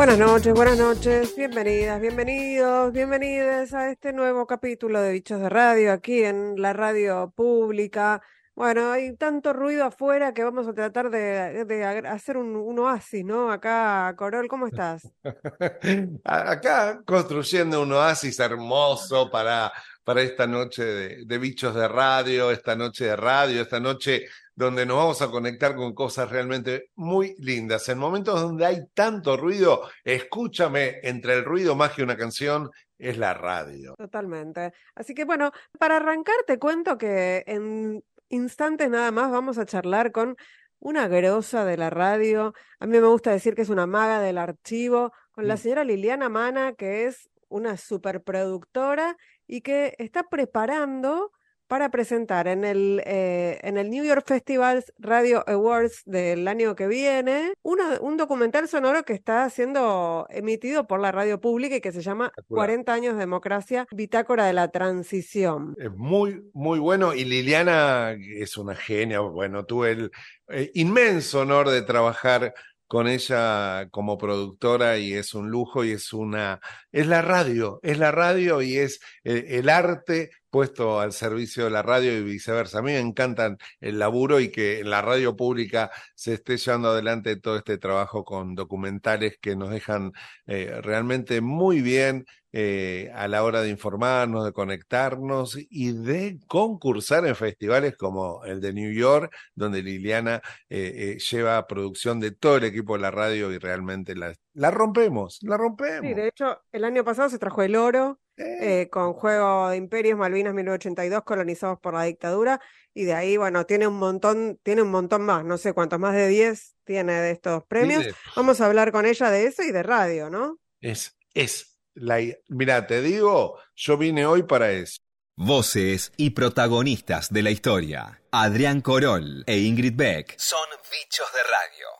Buenas noches, buenas noches, bienvenidas, bienvenidos, bienvenidas a este nuevo capítulo de Bichos de Radio aquí en la radio pública. Bueno, hay tanto ruido afuera que vamos a tratar de, hacer un, un, oasis, ¿no? Acá, Corol, ¿cómo estás? Acá construyendo un oasis hermoso para, para esta noche de, de Bichos de Radio, esta noche de radio, esta noche donde nos vamos a conectar con cosas realmente muy lindas. En momentos donde hay tanto ruido, escúchame, entre el ruido más que una canción, es la radio. Totalmente. Así que bueno, para arrancar te cuento que en instantes nada más vamos a charlar con una grosa de la radio. A mí me gusta decir que es una maga del archivo, con la señora Liliana Mana, que es una superproductora y que está preparando para presentar en el, eh, en el New York Festival Radio Awards del año que viene un documental sonoro que está siendo emitido por la radio pública y que se llama 40 años de democracia, bitácora de la transición. Es muy, muy bueno y Liliana es una genia. Bueno, tuve el eh, inmenso honor de trabajar con ella como productora y es un lujo y es una, es la radio, es la radio y es el, el arte puesto al servicio de la radio y viceversa. A mí me encantan el laburo y que en la radio pública se esté llevando adelante todo este trabajo con documentales que nos dejan eh, realmente muy bien eh, a la hora de informarnos, de conectarnos y de concursar en festivales como el de New York, donde Liliana eh, lleva producción de todo el equipo de la radio y realmente la, la rompemos, la rompemos. Sí, de hecho, el año pasado se trajo el oro eh, con Juego de Imperios, Malvinas 1982, colonizados por la dictadura, y de ahí, bueno, tiene un montón, tiene un montón más, no sé cuántos, más de 10 tiene de estos premios. Vamos a hablar con ella de eso y de radio, ¿no? Es, es, la, mira, te digo, yo vine hoy para eso. Voces y protagonistas de la historia. Adrián Corol e Ingrid Beck son bichos de radio.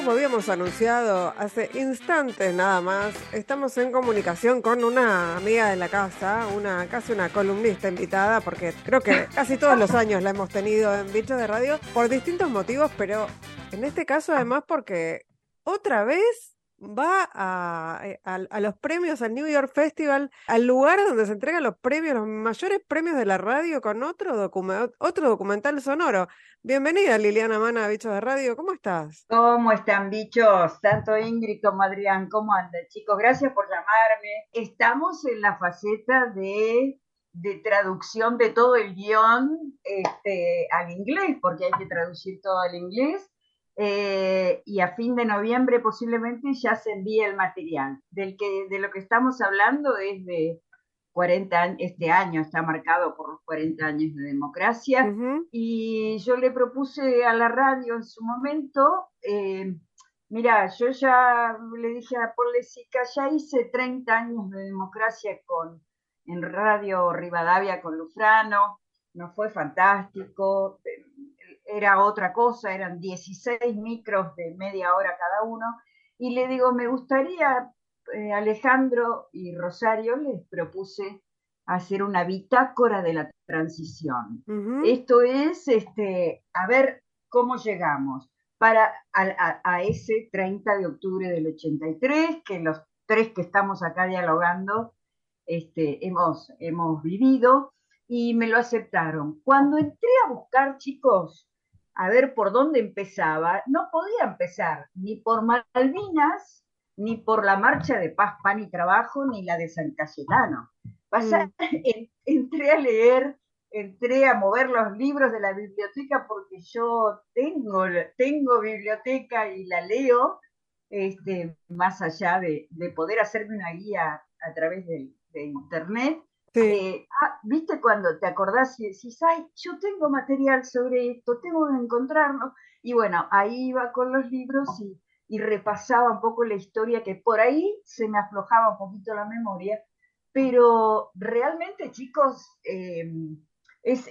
Como habíamos anunciado hace instantes nada más, estamos en comunicación con una amiga de la casa, una casi una columnista invitada, porque creo que casi todos los años la hemos tenido en Bichos de Radio por distintos motivos, pero en este caso además porque otra vez va a, eh, a, los premios, al New York Festival, al lugar donde se entregan los premios, los mayores premios de la radio con otro, otro documental sonoro. Bienvenida Liliana Mana, Bichos de Radio, ¿cómo estás? ¿Cómo están bichos? Tanto Ingrid como Adrián, ¿cómo andan chicos? Gracias por llamarme. Estamos en la faceta de, de traducción de todo el guion este, al inglés, porque hay que traducir todo al inglés eh, y a fin de noviembre posiblemente ya se envíe el material. Del que, de lo que estamos hablando es de 40 años, este año está marcado por los 40 años de democracia, y yo le propuse a la radio en su momento, eh, mira, yo ya le dije a Polesica, ya hice 30 años de democracia con, en Radio Rivadavia con Lufrano, nos fue fantástico, era otra cosa, eran 16 micros de media hora cada uno, y le digo, me gustaría, eh, Alejandro y Rosario, les propuse hacer una bitácora de la transición. Esto es, este, a ver cómo llegamos para a, ese 30 de octubre del 83, que los tres que estamos acá dialogando este, hemos, hemos vivido, y me lo aceptaron. Cuando entré a buscar, chicos, a ver por dónde empezaba, no podía empezar ni por Malvinas, ni por la marcha de paz, pan y trabajo, ni la de San Cayetano. Mm. entré a leer, entré a mover los libros de la biblioteca porque yo tengo, tengo biblioteca y la leo, este, más allá de, poder hacerme una guía a través de internet. Eh, ah, ¿Viste cuando te acordás y decís, ay, yo tengo material sobre esto, tengo que encontrarlo? Y bueno, ahí iba con los libros y, repasaba un poco la historia, que por ahí se me aflojaba un poquito la memoria, pero realmente, chicos, eh, es,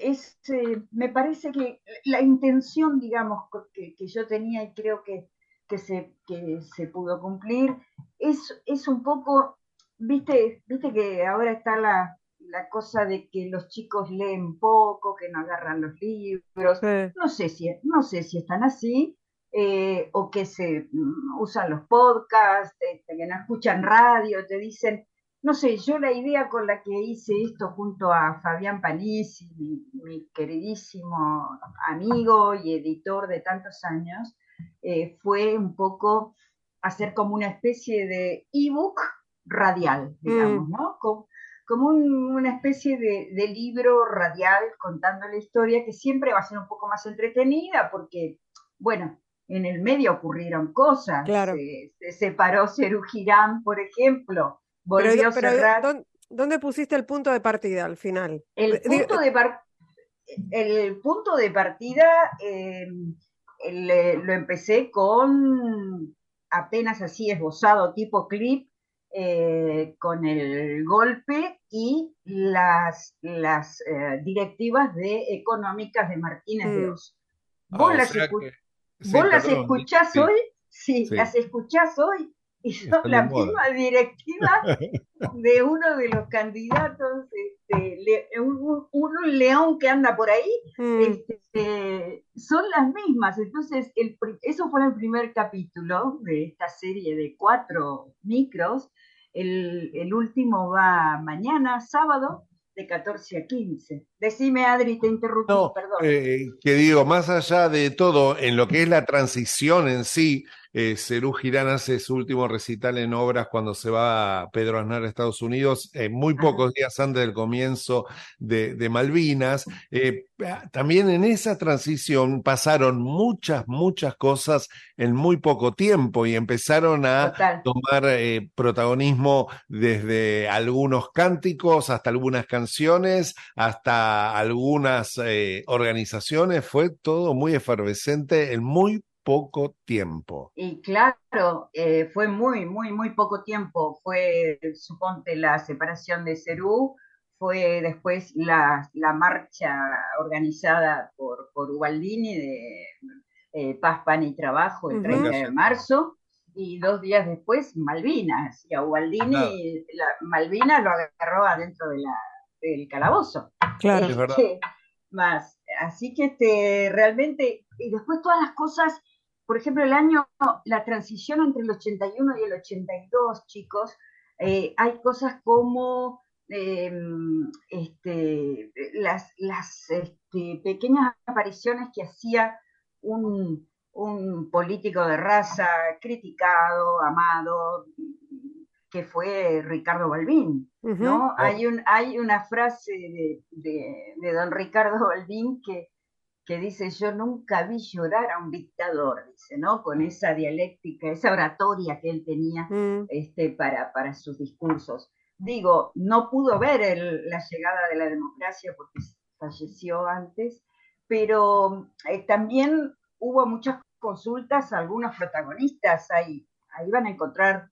eh, me parece que la intención, digamos, que, yo tenía y creo que, que, se, que se pudo cumplir, es, es un poco, viste, viste que ahora está la, la cosa de que los chicos leen poco, que no agarran los libros. No sé si, no sé si están así, eh, o que se mm, usan los podcasts, este, que no escuchan radio, te dicen, no sé, yo la idea con la que hice esto junto a Fabián Panisi, mi, queridísimo amigo y editor de tantos años, eh, fue un poco hacer como una especie de ebook radial, digamos, mm. ¿no? Como, una especie de, de, libro radial contando la historia que siempre va a ser un poco más entretenida porque, bueno, en el medio ocurrieron cosas. Se, separó Cerú Girán, por ejemplo. Volvió a cerrar. ¿dónde, pusiste el punto de partida al final? El punto de, el punto de partida em, lo empecé con apenas así esbozado, tipo clip, eh, con el golpe y las, las eh, directivas de económicas de Martínez de mm. Oz. Vos las ¿Vos las escuchás hoy? Sí, las escuchás hoy y son la misma directiva de uno de los candidatos, este, un, león que anda por ahí, mm. este, son las mismas. Entonces, el, eso fue el primer capítulo de esta serie de cuatro micros. El, el último va mañana, sábado, de 14 a 15. Decime, Adri, te interrumpí, perdón. Eh, que digo, más allá de todo, en lo que es la transición en sí, eh, Cerú Girán hace su último recital en obras cuando se va a Pedro Aznar a Estados Unidos, eh, muy pocos días antes del comienzo de, Malvinas. Eh, también en esa transición pasaron muchas, muchas cosas en muy poco tiempo y empezaron a tomar protagonismo desde algunos cánticos hasta algunas canciones, hasta algunas organizaciones. Fue todo muy efervescente en muy poco tiempo. Y claro, eh, fue muy, muy, muy poco tiempo. Fue, suponte, la separación de Cerú, fue después la, la marcha organizada por, por Ubaldini de eh, Paz, Pan y Trabajo el 30 de marzo, y dos días después Malvinas. Y a Ubaldini, la, Malvinas lo agarró adentro de la, del calabozo. Claro, es verdad. Más. Así que este, realmente, y después todas las cosas por ejemplo, el año, la transición entre el 81 y el 82, chicos, eh, hay cosas como em, este, las, las este, pequeñas apariciones que hacía un, político de raza criticado, amado, que fue Ricardo Balbín, ¿no? Hay, un, hay una frase de, de, don Ricardo Balbín que, que dice, yo nunca vi llorar a un dictador, dice, ¿no? Con esa dialéctica, esa oratoria que él tenía mm. este, para, para sus discursos. Digo, no pudo ver la llegada de la democracia porque falleció antes, pero eh, también hubo muchas consultas a algunos protagonistas, ahí, ahí van a encontrar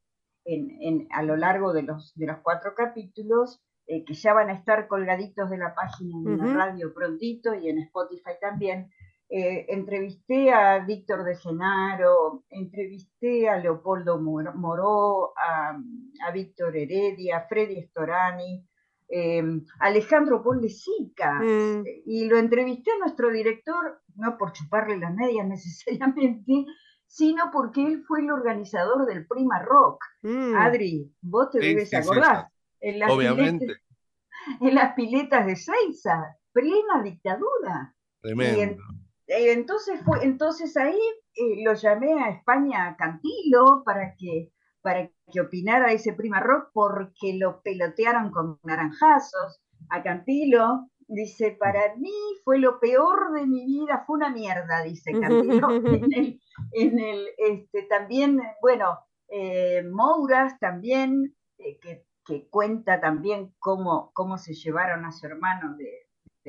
en, a lo largo de los, de los cuatro capítulos eh, que ya van a estar colgaditos de la página en la radio prontito y en Spotify también. Eh, entrevisté a Víctor de Genaro, entrevisté a Leopoldo Moró, a, Víctor Heredia, a Freddy Storani, eh, Alejandro Pollesica, mm. y lo entrevisté a nuestro director, no por chuparle las medias necesariamente, sino porque él fue el organizador del Prima Rock. Mm. Adri, vos te debes acordar en las Obviamente. Piletas, en las piletas de Seiza, plena dictadura. Tremendo. Y entonces, fue, entonces ahí eh, lo llamé a España Cantilo para que, para que opinara ese prima rock porque lo pelotearon con naranjazos. A Cantilo dice, para mí fue lo peor de mi vida, fue una mierda, dice Cantilo. en el, en el, este, también, bueno, eh, Mouras también, eh, que que cuenta también cómo, cómo se llevaron a su hermano de,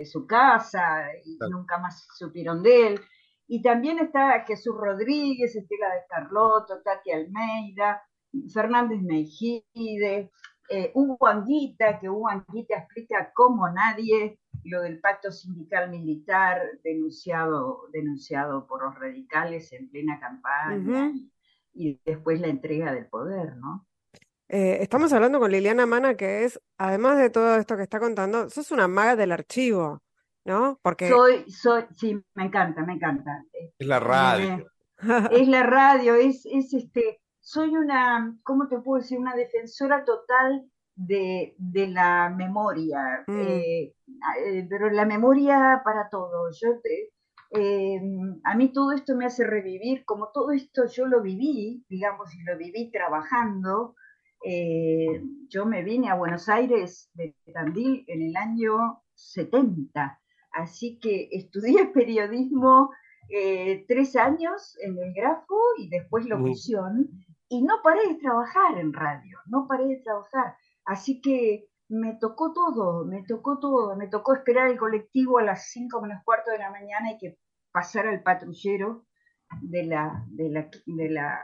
su casa y nunca más supieron de él. Y también está Jesús Rodríguez, Estela de Carlotto, Tati Almeida, Fernández Mejide, eh, Hugo Anguita, que Hugo Anguita explica cómo nadie lo del pacto sindical militar denunciado, denunciado por los radicales en plena campaña y después la entrega del poder, ¿no? Eh, estamos hablando con Liliana Mana, que es, además de todo esto que está contando, sos una maga del archivo, ¿no? Porque Soy, soy, sí, me encanta, me encanta. es la radio. es la radio, es, es este, soy una, ¿cómo te puedo decir? Una defensora total de, de la memoria, Mm. eh, eh, pero la memoria para todo. Yo eh, a mí todo esto me hace revivir, como todo esto yo lo viví, digamos, y lo viví trabajando. eh, yo me vine a Buenos Aires de Tandil en el año 70, así que estudié periodismo eh, tres años en el grafo y después locución, y no paré de trabajar en radio, no paré de trabajar. Así que me tocó todo, me tocó todo, me tocó esperar el colectivo a las 5 menos cuarto de la mañana y que pasara el patrullero de la, de la, de la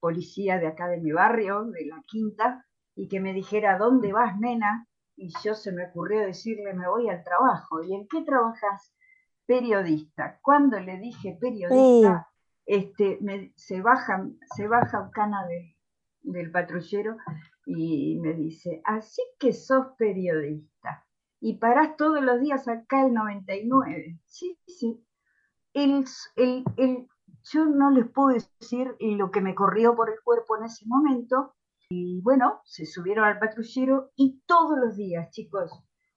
policía de acá de mi barrio, de la quinta, y que me dijera, ¿dónde vas, nena? Y yo se me ocurrió decirle, me voy al trabajo. ¿Y en qué trabajas? Periodista. Cuando le dije periodista, este, me- se, baja, se baja Cana del, del patrullero y me dice, así que sos periodista y parás todos los días acá el 99. Sí, sí. El, el, el, yo no les puedo decir lo que me corrió por el cuerpo en ese momento. Y bueno, se subieron al patrullero y todos los días, chicos,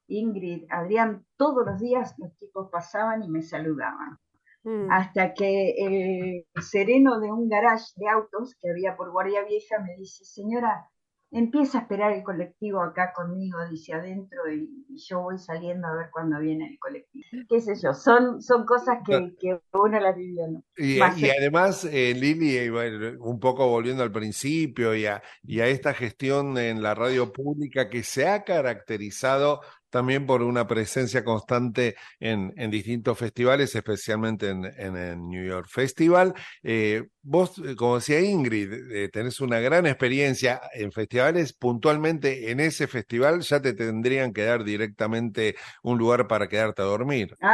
Ingrid, Adrián, todos los días los chicos pasaban y me saludaban Mm. hasta que el sereno de un garage de autos que había por Guardia Vieja me dice, señora, empieza a esperar el colectivo acá conmigo, dice adentro, y, y yo voy saliendo a ver cuándo viene el colectivo. Qué sé yo, son, son cosas que, que uno las vivió. ¿no? Y, además, eh, Lili, eh, bueno, un poco volviendo al principio y a, y a esta gestión en la radio pública que se ha caracterizado también por una presencia constante en, en distintos festivales, especialmente en, en el New York Festival. Eh, vos, eh, como decía Ingrid, eh, tenés una gran experiencia en festivales. Puntualmente en ese festival ya te tendrían que dar directamente un lugar para quedarte a dormir.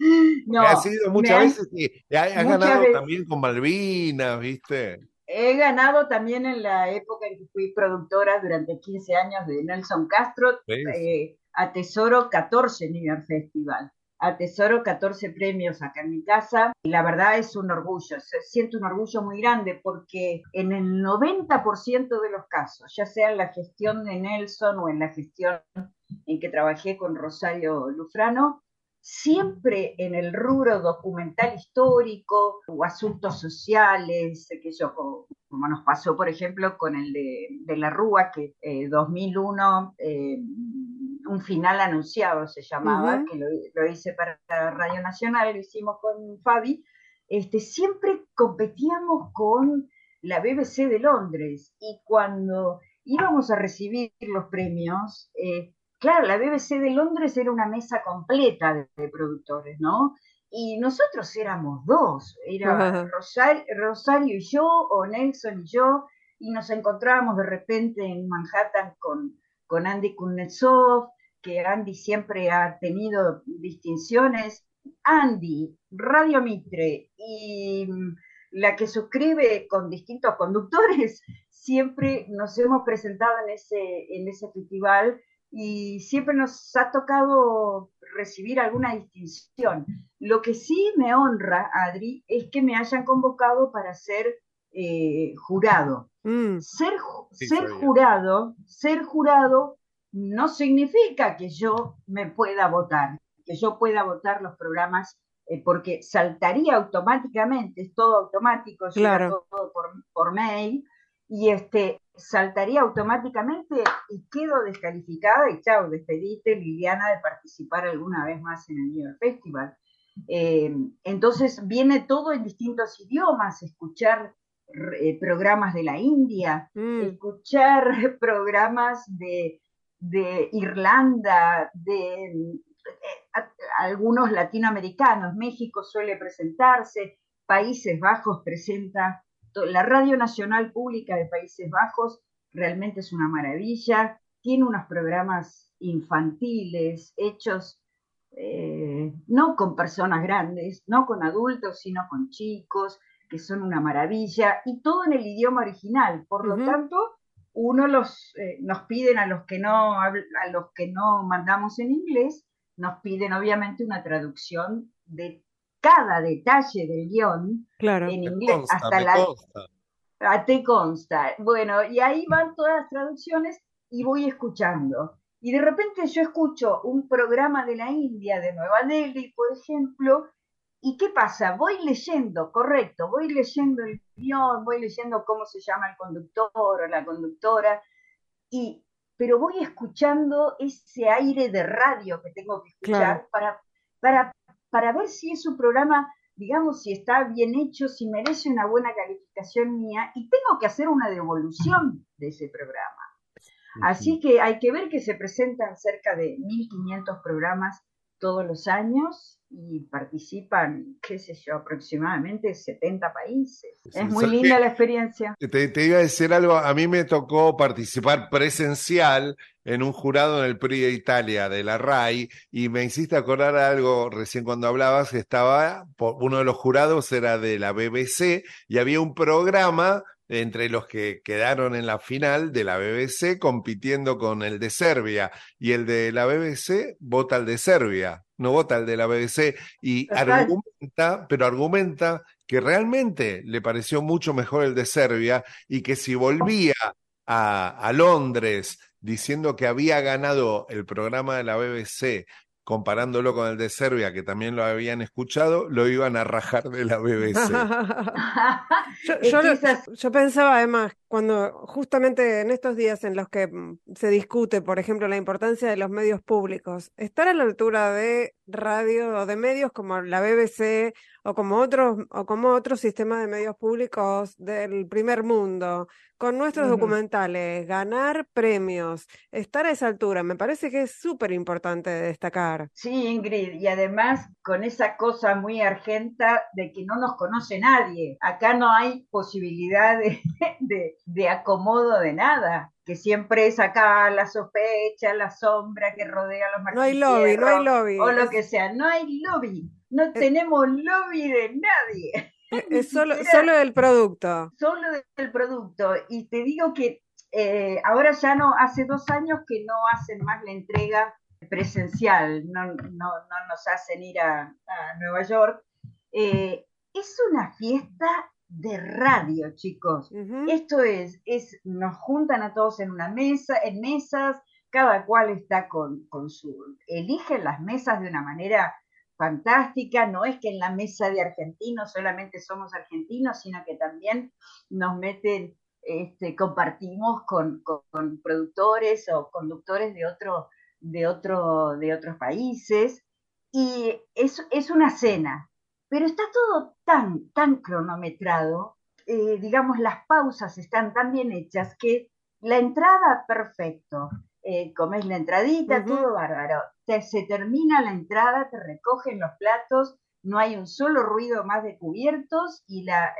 Ah, no, Has ido muchas me veces y has ganado veces. también con Malvinas, ¿viste? He ganado también en la época en que fui productora durante 15 años de Nelson Castro, eh, atesoro 14 New York Festival, atesoro 14 premios acá en mi casa. Y la verdad es un orgullo, siento un orgullo muy grande porque en el 90% de los casos, ya sea en la gestión de Nelson o en la gestión en que trabajé con Rosario Lufrano, siempre en el rubro documental histórico o asuntos sociales, que yo, como, nos pasó, por ejemplo, con el de, de la Rúa, que eh, 2001, eh, un final anunciado se llamaba, que lo, lo hice para Radio Nacional, lo hicimos con Fabi, este, siempre competíamos con la BBC de Londres y cuando íbamos a recibir los premios, eh, claro, la BBC de Londres era una mesa completa de, de productores, ¿no? Y nosotros éramos dos, era Rosario y yo, o Nelson y yo, y nos encontrábamos de repente en Manhattan con, con Andy Kuznetsov, que Andy siempre ha tenido distinciones. Andy, Radio Mitre y mm, la que suscribe con distintos conductores, siempre nos hemos presentado en ese, en ese festival y siempre nos ha tocado recibir alguna distinción. Lo que sí me honra, Adri, es que me hayan convocado para ser eh, jurado. Mm. Ser, Sí, jurado, ser jurado no significa que yo me pueda votar, que yo pueda votar los programas, eh, porque saltaría automáticamente, es todo automático, Claro. todo por, por mail, y este saltaría automáticamente y quedo descalificada y chao, despediste Liliana de participar alguna vez más en el New York Festival. Eh, entonces viene todo en distintos idiomas, escuchar eh, programas de la India, Mm. escuchar programas de, de Irlanda, de eh, a- algunos latinoamericanos. México suele presentarse, Países Bajos presenta, la Radio Nacional Pública de Países Bajos realmente es una maravilla, tiene unos programas infantiles hechos eh, no con personas grandes, no con adultos, sino con chicos, que son una maravilla, y todo en el idioma original. Por lo tanto, uno los, eh, nos piden a los, que no, a los que no mandamos en inglés, nos piden obviamente una traducción de cada detalle del guion en inglés, hasta la... Ah, te consta. Bueno, y ahí van todas las traducciones y voy escuchando. Y de repente yo escucho un programa de la India, de Nueva Delhi, por ejemplo, ¿y qué pasa? Voy leyendo, correcto, voy leyendo el guion, voy leyendo cómo se llama el conductor o la conductora, y, pero voy escuchando ese aire de radio que tengo que escuchar para, para, para ver si es un programa, digamos, si está bien hecho, si merece una buena calificación mía, y tengo que hacer una devolución de ese programa. Así que hay que ver que se presentan cerca de 1.500 programas todos los años y participan, qué sé yo, aproximadamente 70 países. Es muy linda la experiencia. Te, iba a decir algo, a mí me tocó participar presencial en un jurado en el PRI de Italia de la RAI y me hiciste acordar algo recién cuando hablabas que estaba, uno de los jurados era de la BBC y había un programa entre los que quedaron en la final de la BBC compitiendo con el de Serbia y el de la BBC vota al de Serbia, no vota al de la BBC y argumenta, pero argumenta que realmente le pareció mucho mejor el de Serbia y que si volvía a, a Londres diciendo que había ganado el programa de la BBC comparándolo con el de Serbia, que también lo habían escuchado, lo iban a rajar de la BBC. yo, pensaba además, cuando justamente en estos días en los que mm, se discute, por ejemplo, la importancia de los medios públicos, estar a la altura de radio o de medios como la BBC o como otros, o como otros sistemas de medios públicos del primer mundo, con nuestros documentales, ganar premios, estar a esa altura, me parece que es súper importante destacar. Sí, Ingrid, y además con esa cosa muy argenta de que no nos conoce nadie. Acá no hay posibilidad de, de, acomodo de nada que siempre es acá la sospecha, la sombra que rodea a los No hay lobby, no hay lobby. O lo que sea, no hay lobby. No eh tenemos lobby de nadie. Eh, es solo, solo del producto. Solo del producto. Y te digo que eh, ahora ya no, hace dos años que no hacen más la entrega presencial, no, no, no nos hacen ir a, Nueva York. Eh, es una fiesta de radio, chicos. Esto es, es, nos juntan a todos en una mesa, en mesas, cada cual está con, con su, eligen las mesas de una manera fantástica, no es que en la mesa de argentinos solamente somos argentinos, sino que también nos meten, este, compartimos con, productores o conductores de, otro, de, otro, de otros países, y es, es una cena, pero está todo tan, tan cronometrado, eh, digamos, las pausas están tan bien hechas que la entrada perfecto, eh, comes la entradita, todo bárbaro. Se termina la entrada, te recogen los platos, no hay un solo ruido más de cubiertos y la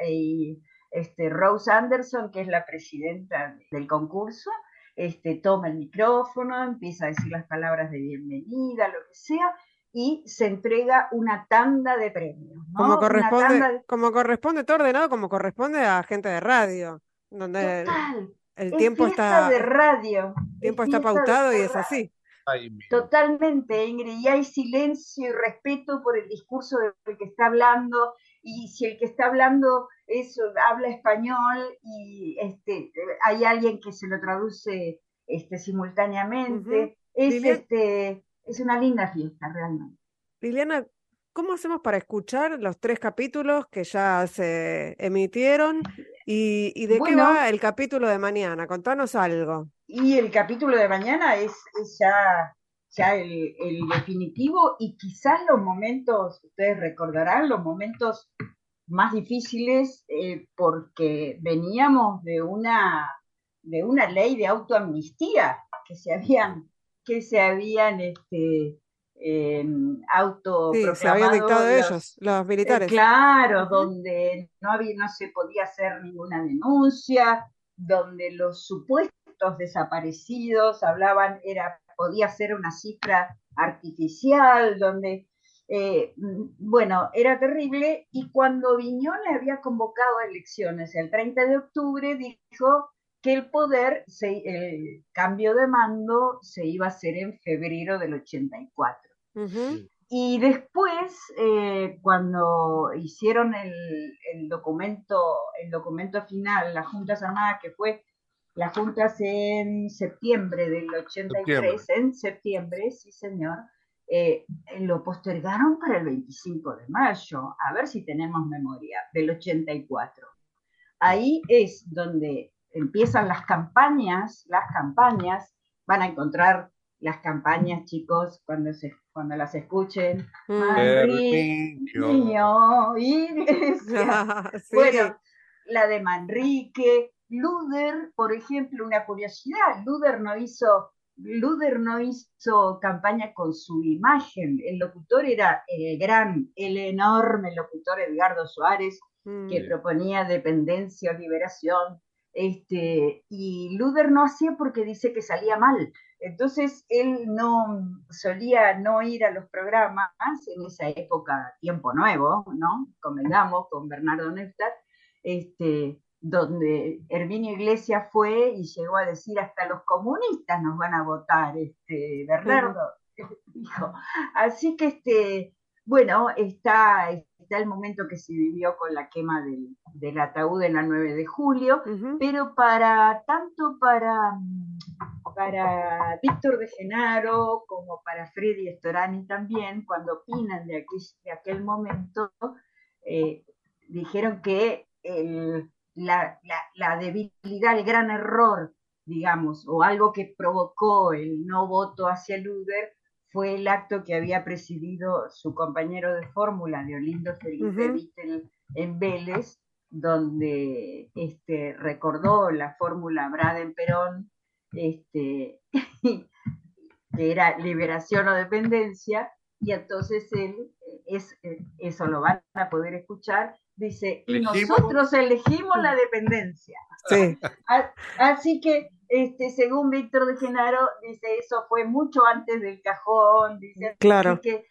este, Rose Anderson, que es la presidenta del concurso, este, toma el micrófono, empieza a decir las palabras de bienvenida, lo que sea, y se entrega una tanda de premios. Como, corresponde, como corresponde, todo ordenado como corresponde a gente de radio. Donde el tiempo está de radio. El tiempo está pautado y es así. Totalmente, Ingrid, y hay silencio y respeto por el discurso del que está hablando, y si el que está hablando es, habla español y este, hay alguien que se lo traduce este, simultáneamente, es, este, es una linda fiesta realmente. Liliana, ¿cómo hacemos para escuchar los tres capítulos que ya se emitieron ¿Y, de qué va el capítulo de mañana? Contanos algo. Y el capítulo de mañana es, ya, ya el, definitivo y quizás los momentos, ustedes recordarán, los momentos más difíciles eh, porque veníamos de una, de una ley de autoamnistía que se habían, que se habían este, eh, sí, se habían dictado ellos, los militares. claro, donde no, había, no se podía hacer ninguna denuncia, donde los supuestos desaparecidos hablaban, era, podía ser una cifra artificial, donde, eh, bueno, era terrible, y cuando Viñón le había convocado a elecciones el 30 de octubre, dijo que el poder, el cambio de mando se iba a hacer en febrero del 84. Y después, eh, cuando hicieron el, documento, el documento final, las Juntas Armadas, que fue las Juntas en septiembre del 83, en septiembre, sí señor, eh, lo postergaron para el 25 de mayo, a ver si tenemos memoria, del 84. Ahí es donde empiezan las campañas, las campañas, van a encontrar las campañas, chicos, cuando, se, cuando las escuchen. Manrique, niño, iglesia. Bueno, la de Manrique, Luder, por ejemplo, una curiosidad, Luder no hizo, Luder no hizo campaña con su imagen, el locutor era el gran, el enorme locutor Edgardo Suárez, que mm. proponía dependencia o liberación, este, y Luder no hacía porque dice que salía mal. Entonces él no solía no ir a los programas en esa época, tiempo nuevo, ¿no? Convengamos con Bernardo Neftar, este, donde Herminio Iglesias fue y llegó a decir hasta los comunistas nos van a votar, este, Bernardo dijo. Así que este, bueno, está, está el momento que se vivió con la quema del, del ataúd en la 9 de julio, pero para tanto para, para Víctor de Genaro como para Freddy Storani también, cuando opinan de, de aquel momento, eh, dijeron que la, la debilidad, el gran error, digamos, o algo que provocó el no voto hacia Luder fue el acto que había presidido su compañero de fórmula, Leolindo Felipe Vittel, en Vélez, donde este, recordó la fórmula Braden-Perón, este, que era liberación o dependencia, y entonces él, es, eso lo van a poder escuchar, dice, y nosotros elegimos la dependencia. Así que este, según Víctor de Genaro, dice, eso fue mucho antes del cajón, dice, claro. que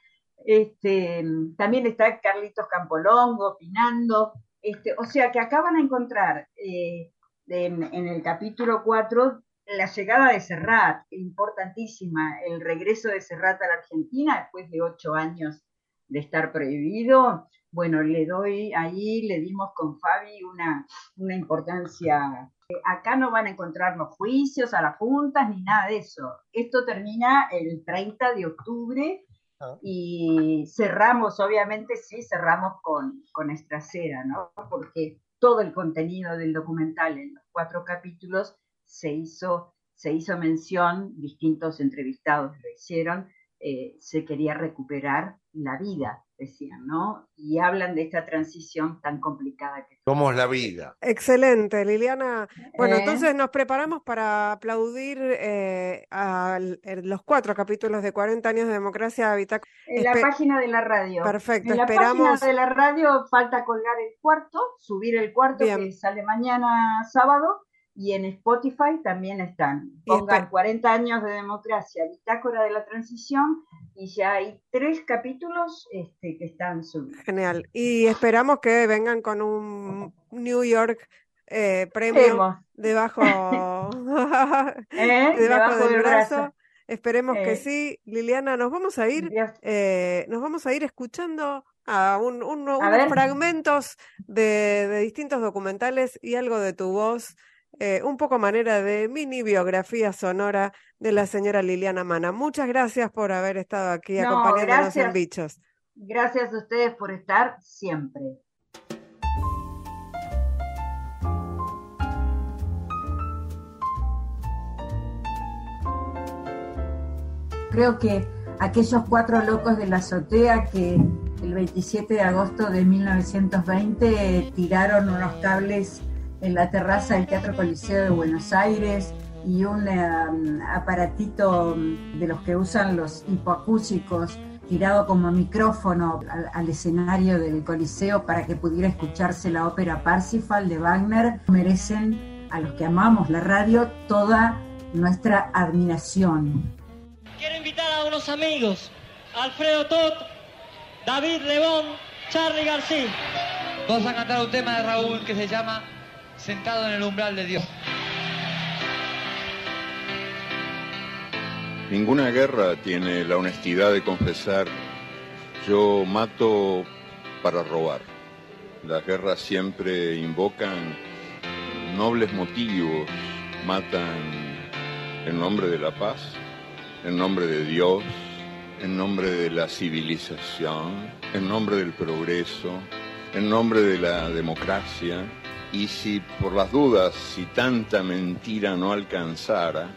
este, también está Carlitos Campolongo opinando, este, o sea que acaban de encontrar eh, en, el capítulo 4 la llegada de Serrat, importantísima, el regreso de Serrat a la Argentina después de ocho años de estar prohibido. Bueno, le doy ahí, le dimos con Fabi una, una importancia acá no van a encontrar los juicios a las juntas ni nada de eso. Esto termina el 30 de octubre ah. y cerramos, obviamente sí, cerramos con, con Estracera, ¿no? Porque todo el contenido del documental en los cuatro capítulos se hizo, se hizo mención, distintos entrevistados lo hicieron, eh, se quería recuperar la vida decían, ¿no? Y hablan de esta transición tan complicada que Somos la vida. Excelente, Liliana. Bueno, ¿Eh? entonces nos preparamos para aplaudir eh, a los cuatro capítulos de 40 años de democracia Bitácora. En la página de la radio. Perfecto, en esperamos. la página de la radio falta colgar el cuarto, subir el cuarto que sale mañana sábado y en Spotify también están. Pongan 40 años de democracia, bitácora de la transición, y ya hay tres capítulos este, que están subidos. Genial. Y esperamos que vengan con un New York eh, premio debajo, ¿Eh? debajo, del brazo. Esperemos que eh. sí. Liliana, nos vamos a ir, nos vamos a ir escuchando a un, unos fragmentos de, de distintos documentales y algo de tu voz. Eh, un poco manera de mini biografía sonora de la señora Liliana Mana. Muchas gracias por haber estado aquí acompañándonos en Bichos. Gracias a ustedes por estar siempre. Creo que aquellos cuatro locos de la azotea que el 27 de agosto de 1920 tiraron unos cables en la terraza del Teatro Coliseo de Buenos Aires y un um, aparatito de los que usan los hipoacúsicos tirado como micrófono al, escenario del Coliseo para que pudiera escucharse la ópera Parsifal de Wagner, merecen a los que amamos la radio toda nuestra admiración. Quiero invitar a unos amigos, Alfredo Tot, David Lebón, Charlie García. Vamos a cantar un tema de Raúl que se llama sentado en el umbral de Dios. Ninguna guerra tiene la honestidad de confesar Yo mato para robar. Las guerras siempre invocan nobles motivos, matan en nombre de la paz, en nombre de Dios, en nombre de la civilización, en nombre del progreso, en nombre de la democracia. Y si por las dudas, si tanta mentira no alcanzara,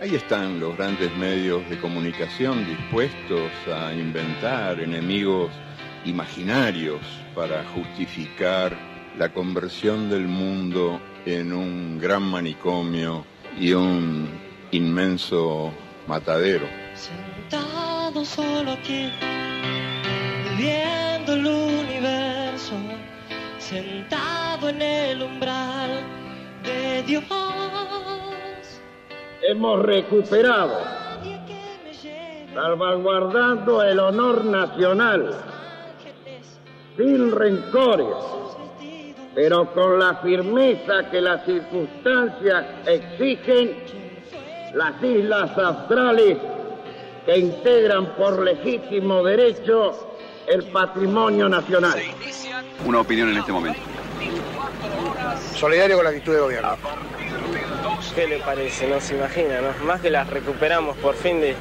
ahí están los grandes medios de comunicación dispuestos a inventar enemigos imaginarios para justificar la conversión del mundo en un gran manicomio y un inmenso matadero. Sentado solo aquí, sentado en el umbral de Dios. Hemos recuperado, salvaguardando el honor nacional, sin rencores, pero con la firmeza que las circunstancias exigen, las islas australes que integran por legítimo derecho el patrimonio nacional. Una opinión en este momento. Solidario con la actitud de gobierno. ¿Qué le parece? No se imagina, ¿no? Más que las recuperamos por fin de,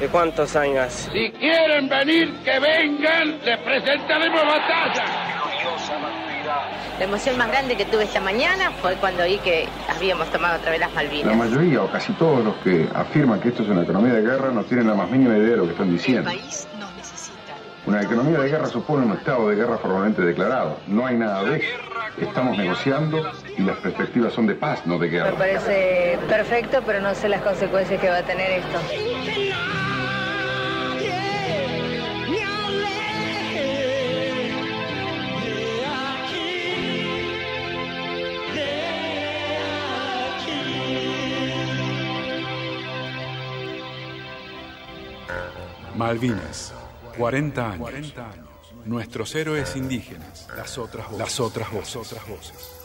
de cuántos años. Si quieren venir, que vengan, les presentaremos batalla. La emoción más grande que tuve esta mañana fue cuando vi que habíamos tomado otra vez las La Malvinas. mayoría o casi todos los que afirman que esto es una economía de guerra no tienen la más mínima idea de lo que están diciendo. país. Una economía de guerra supone un estado de guerra formalmente declarado. No hay nada de eso. Estamos negociando y las perspectivas son de paz, no de guerra. Me parece perfecto, pero no sé las consecuencias que va a tener esto. Malvinas 40 años. 40 años. Nuestros héroes indígenas. Las otras voces. Las otras voces.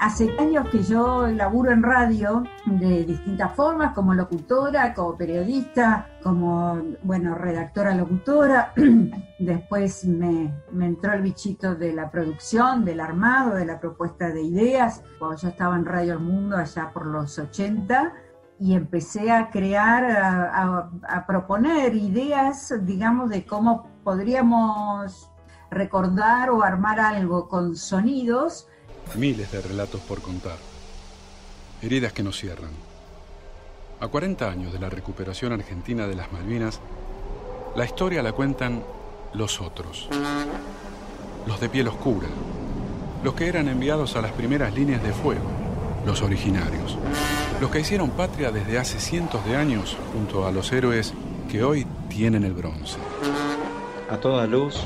Hace años que yo laburo en radio de distintas formas, como locutora, como periodista, como, bueno, redactora locutora. Después me, me, entró el bichito de la producción, del armado, de la propuesta de ideas. Cuando yo estaba en Radio El Mundo allá por los 80, y empecé a crear, a, proponer ideas, digamos, de cómo podríamos recordar o armar algo con sonidos Miles de relatos por contar. Heridas que no cierran. A 40 años de la recuperación argentina de las Malvinas, la historia la cuentan los otros. Los de piel oscura. Los que eran enviados a las primeras líneas de fuego. Los originarios. Los que hicieron patria desde hace cientos de años junto a los héroes que hoy tienen el bronce. A toda luz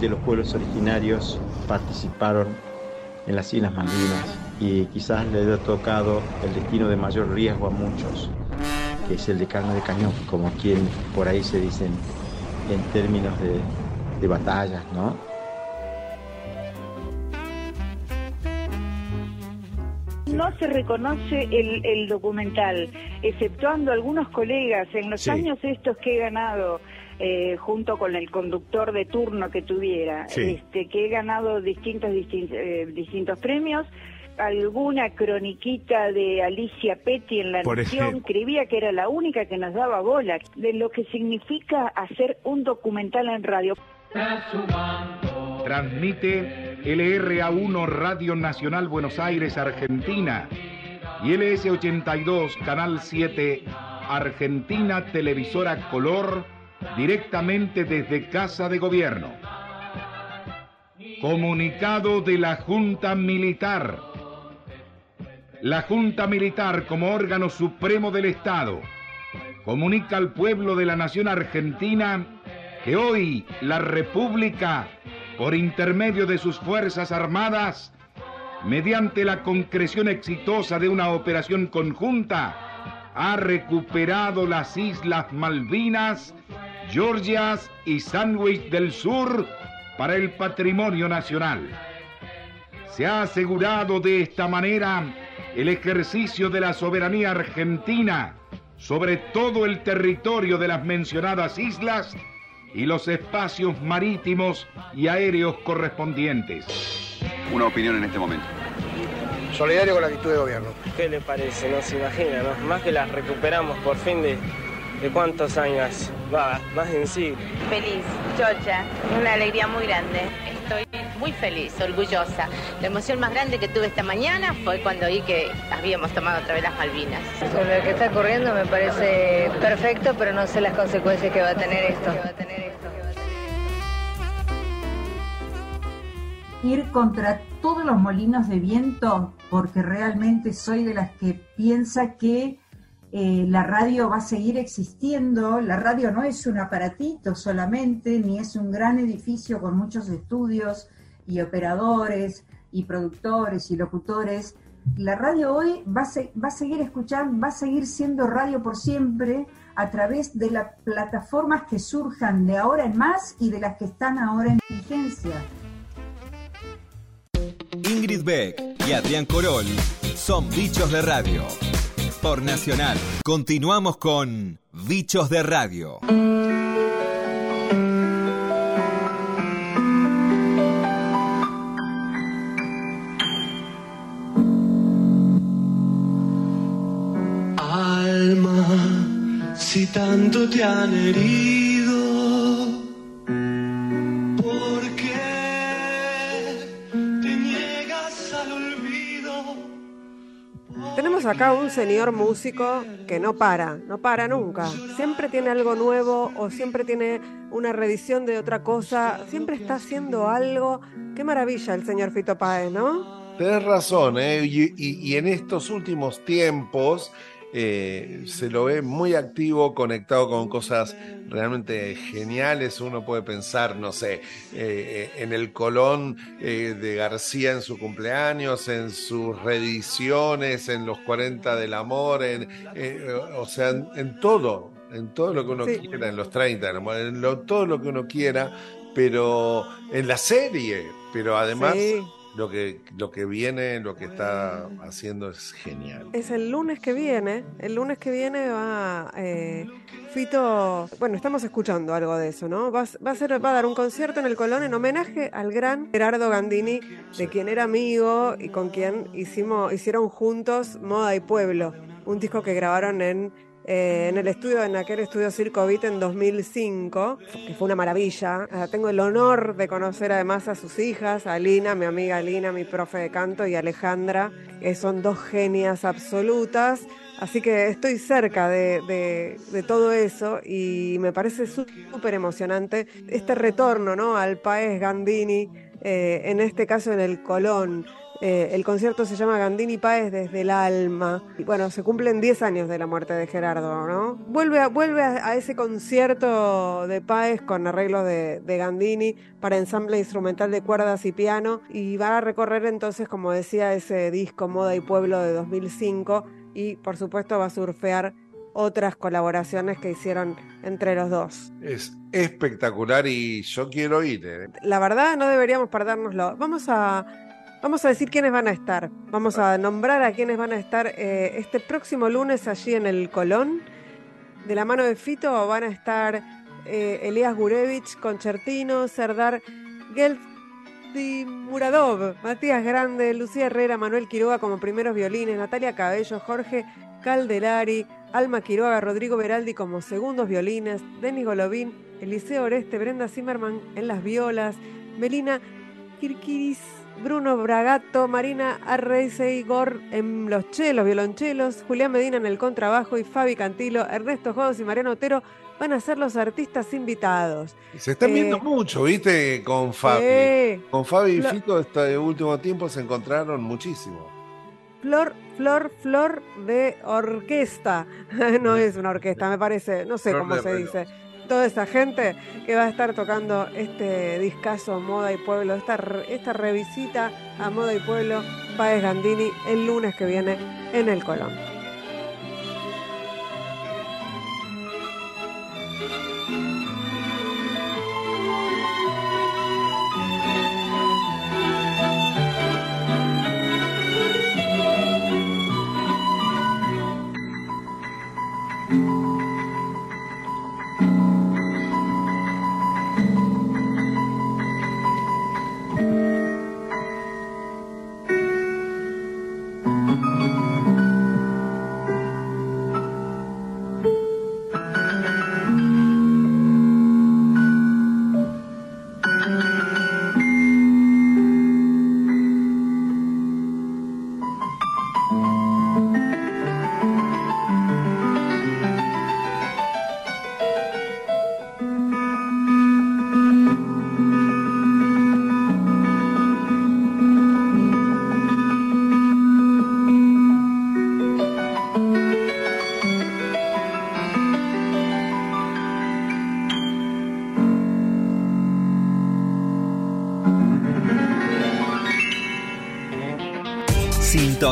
de los pueblos originarios participaron en las Islas Malvinas y quizás le haya tocado el destino de mayor riesgo a muchos, que es el de carne de cañón, como quien por ahí se dicen en términos de, de batallas, ¿no? No se reconoce el, el documental, exceptuando algunos colegas en los Sí. años estos que he ganado. eh, junto con el conductor de turno que tuviera, Sí. este, que he ganado distintos distin- eh, distintos premios, alguna croniquita de Alicia Petty en La Por Nación, ejemplo. escribía que era la única que nos daba bola, de lo que significa hacer un documental en radio. Transmite LRA1 Radio Nacional Buenos Aires, Argentina. Y LS82, Canal 7, Argentina Televisora Color, directamente desde Casa de Gobierno. Comunicado de la Junta Militar. La Junta Militar, como órgano supremo del Estado, comunica al pueblo de la nación argentina que hoy la República, por intermedio de sus Fuerzas Armadas, mediante la concreción exitosa de una operación conjunta, ha recuperado las Islas Malvinas, Georgias y Sandwich del Sur para el patrimonio nacional. Se ha asegurado de esta manera el ejercicio de la soberanía argentina sobre todo el territorio de las mencionadas islas y los espacios marítimos y aéreos correspondientes. Una opinión en este momento. Solidario con la actitud de gobierno. ¿Qué le parece? No se imagina, ¿no? Más que las recuperamos por fin de, de cuántos años. Va, más en sí. Feliz, chocha, una alegría muy grande. Estoy muy feliz, orgullosa. La emoción más grande que tuve esta mañana fue cuando vi que habíamos tomado otra vez las Malvinas. Sobre lo que está ocurriendo me parece perfecto, pero no sé las consecuencias que va a tener esto. Ir contra todos los molinos de viento, porque realmente soy de las que piensa que eh, la radio va a seguir existiendo. La radio no es un aparatito solamente, ni es un gran edificio con muchos estudios y operadores y productores y locutores. La radio hoy va va a seguir escuchando, va a seguir siendo radio por siempre a través de las plataformas que surjan de ahora en más y de las que están ahora en vigencia. Ingrid Beck y Adrián Corol son bichos de radio. Por Nacional. Continuamos con Bichos de Radio. Alma, si tanto te han herido, Acá un señor músico que no para, no para nunca. Siempre tiene algo nuevo o siempre tiene una reedición de otra cosa. Siempre está haciendo algo. Qué maravilla el señor Fito Páez, ¿no? Tenés razón, ¿eh? y en estos últimos tiempos eh, se lo ve muy activo, conectado con cosas realmente geniales. Uno puede pensar, no sé, eh, en el Colón eh, de García en su cumpleaños, en sus reediciones, en los 40 del amor, en, eh, o sea, en, en todo, en todo lo que uno Sí. quiera, en los 30 del amor, en lo- todo lo que uno quiera, pero en la serie, pero además Sí. Lo que, lo que viene, lo que está haciendo es genial. Es el lunes que viene. El lunes que viene va eh, Fito. Bueno, estamos escuchando algo de eso, ¿no? Va, a- va a ser, va a dar un concierto en el Colón en homenaje al gran Gerardo Gandini, de quien era amigo y con quien hicimos, hicieron juntos Moda y Pueblo, un disco que grabaron en eh, en el estudio, en aquel estudio Circo Beat en 2005, que fue una maravilla. Tengo el honor de conocer además a sus hijas, a Lina, mi amiga Lina, mi profe de canto, y Alejandra, que son dos genias absolutas. Así que estoy cerca de, de- todo eso y me parece sú- súper emocionante este retorno ¿no? al Paez Gandini, eh, en este caso en el Colón. Eh, el concierto se llama Gandini Páez desde el alma. Y bueno, se cumplen 10 años de la muerte de Gerardo, ¿no? Vuelve a, vuelve a, a ese concierto de Páez con arreglos de, de Gandini para ensamble instrumental de cuerdas y piano y va a recorrer entonces, como decía, ese disco Moda y Pueblo de 2005 y por supuesto va a surfear otras colaboraciones que hicieron entre los dos. Es espectacular y yo quiero ir. ¿eh? La verdad no deberíamos perdérnoslo. Vamos a Vamos a decir quiénes van a estar. Vamos a nombrar a quiénes van a estar eh, este próximo lunes allí en el Colón. De la mano de Fito van a estar eh, Elías Gurevich, Concertino, Serdar Geldi Muradov, Matías Grande, Lucía Herrera, Manuel Quiroga como primeros violines, Natalia Cabello, Jorge Caldelari, Alma Quiroga, Rodrigo Beraldi como segundos violines, Denis Golovín, Eliseo Oreste, Brenda Zimmerman en las violas, Melina Kirkiris, Bruno Bragato, Marina Arreiseigor en los chelos, violonchelos, Julián Medina en el contrabajo y Fabi Cantilo, Ernesto Jodos y Mariano Otero van a ser los artistas invitados. Se están Eh, viendo mucho, ¿viste? Con Fabi. Con Fabi y Fito este último tiempo se encontraron muchísimo. Flor, flor, flor de orquesta. no es una orquesta, me parece, no sé Flor cómo se reloj. dice. Toda esa gente que va a estar tocando este discazo Moda y Pueblo, esta, esta revisita a Moda y Pueblo, Paez Gandini, el lunes que viene en el Colón.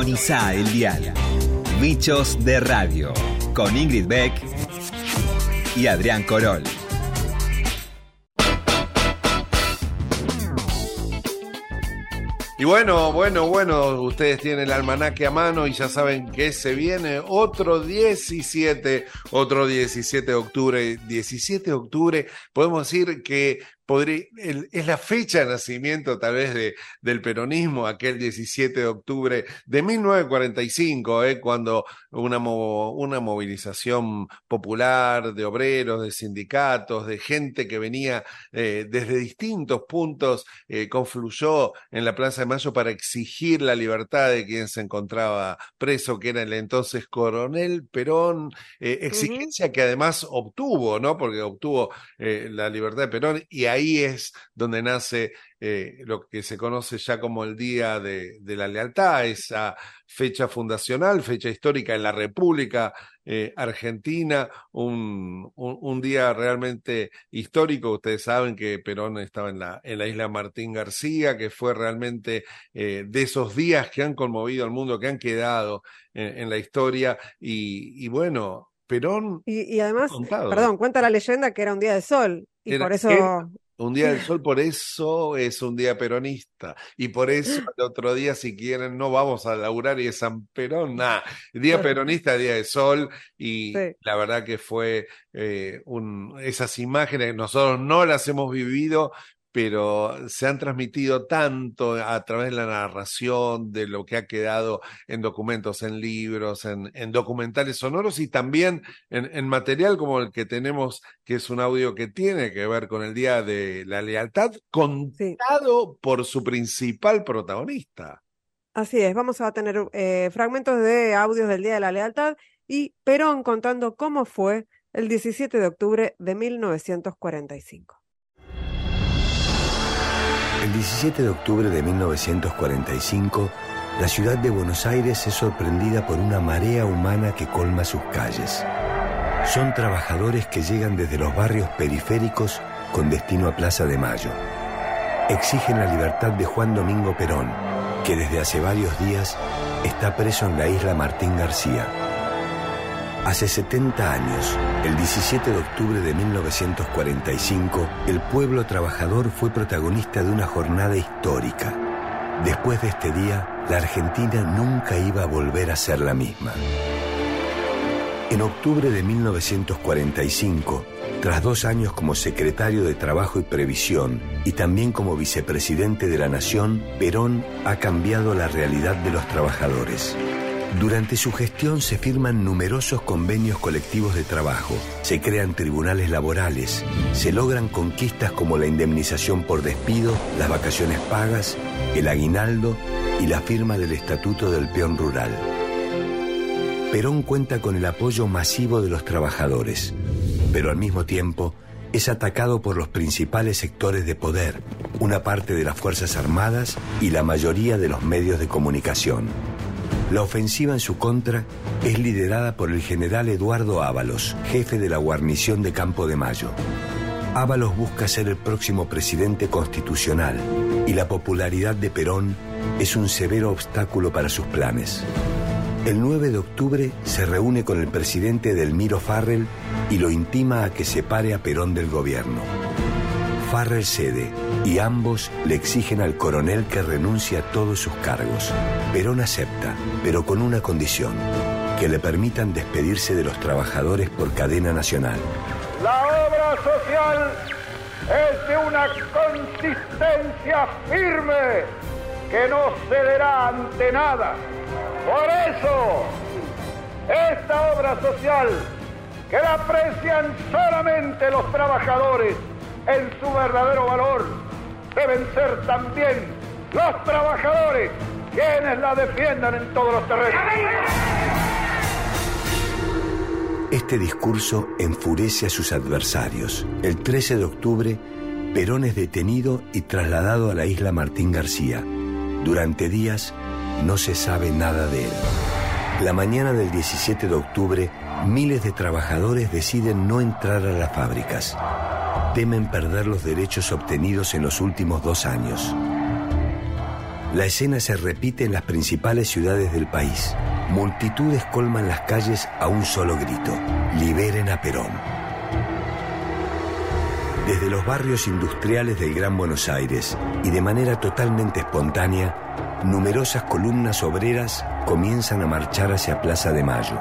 Sintoniza el dial. Bichos de Radio. Con Ingrid Beck y Adrián Corol. Y bueno, bueno, bueno, ustedes tienen el almanaque a mano y ya saben que se viene otro 17, otro 17 de octubre. 17 de octubre, podemos decir que podría, el, es la fecha de nacimiento tal vez de, del peronismo, aquel 17 de octubre de 1945, eh, cuando una, una movilización popular de obreros, de sindicatos, de gente que venía eh, desde distintos puntos, eh, confluyó en la Plaza de Mayo para exigir la libertad de quien se encontraba preso, que era el entonces coronel Perón, exigencia uh -huh. que además obtuvo, ¿no? Porque obtuvo la libertad de Perón y ahí es donde nace eh, lo que se conoce ya como el Día de, de, la Lealtad, esa fecha fundacional, fecha histórica en la República eh, Argentina, un, un, un, día realmente histórico. Ustedes saben que Perón estaba en la, en la isla Martín García, que fue realmente eh, de esos días que han conmovido al mundo, que han quedado en, en la historia. Y, y bueno, Perón. Y, y además, contado. perdón, cuenta la leyenda que era un día de sol. Y era, por eso. Era, un día del sol, por eso es un día peronista. Y por eso el otro día, si quieren, no vamos a laburar y es San Perón. Nah, día peronista, día de sol. Y sí. la verdad que fue eh, un, esas imágenes, nosotros no las hemos vivido, pero se han transmitido tanto a través de la narración, de lo que ha quedado en documentos, en libros, en, en documentales sonoros y también en, en, material como el que tenemos, que es un audio que tiene que ver con el Día de la Lealtad, contado sí. por su principal protagonista. Así es, vamos a tener eh, fragmentos de audios del Día de la Lealtad y Perón contando cómo fue el 17 de octubre de 1945. El 17 de octubre de 1945, la ciudad de Buenos Aires es sorprendida por una marea humana que colma sus calles. Son trabajadores que llegan desde los barrios periféricos con destino a Plaza de Mayo. Exigen la libertad de Juan Domingo Perón, que desde hace varios días está preso en la isla Martín García. Hace 70 años, el 17 de octubre de 1945, el pueblo trabajador fue protagonista de una jornada histórica. Después de este día, la Argentina nunca iba a volver a ser la misma. En octubre de 1945, tras dos años como secretario de Trabajo y Previsión y también como vicepresidente de la Nación, Perón ha cambiado la realidad de los trabajadores. Durante su gestión se firman numerosos convenios colectivos de trabajo, se crean tribunales laborales, se logran conquistas como la indemnización por despido, las vacaciones pagas, el aguinaldo y la firma del Estatuto del Peón Rural. Perón cuenta con el apoyo masivo de los trabajadores, pero al mismo tiempo es atacado por los principales sectores de poder, una parte de las Fuerzas Armadas y la mayoría de los medios de comunicación. La ofensiva en su contra es liderada por el general Eduardo Ábalos, jefe de la guarnición de Campo de Mayo. Ábalos busca ser el próximo presidente constitucional y la popularidad de Perón es un severo obstáculo para sus planes. El 9 de octubre se reúne con el presidente Delmiro Farrell y lo intima a que separe a Perón del gobierno. Farrell cede y ambos le exigen al coronel que renuncie a todos sus cargos. Perón acepta, pero con una condición, que le permitan despedirse de los trabajadores por cadena nacional. La obra social es de una consistencia firme que no cederá ante nada. Por eso, esta obra social, que la aprecian solamente los trabajadores en su verdadero valor, deben ser también los trabajadores quienes la defiendan en todos los terrenos. Este discurso enfurece a sus adversarios. El 13 de octubre, Perón es detenido y trasladado a la isla Martín García. Durante días no se sabe nada de él. La mañana del 17 de octubre, miles de trabajadores deciden no entrar a las fábricas. Temen perder los derechos obtenidos en los últimos dos años. La escena se repite en las principales ciudades del país. Multitudes colman las calles a un solo grito. Liberen a Perón. Desde los barrios industriales del Gran Buenos Aires y de manera totalmente espontánea, numerosas columnas obreras comienzan a marchar hacia Plaza de Mayo.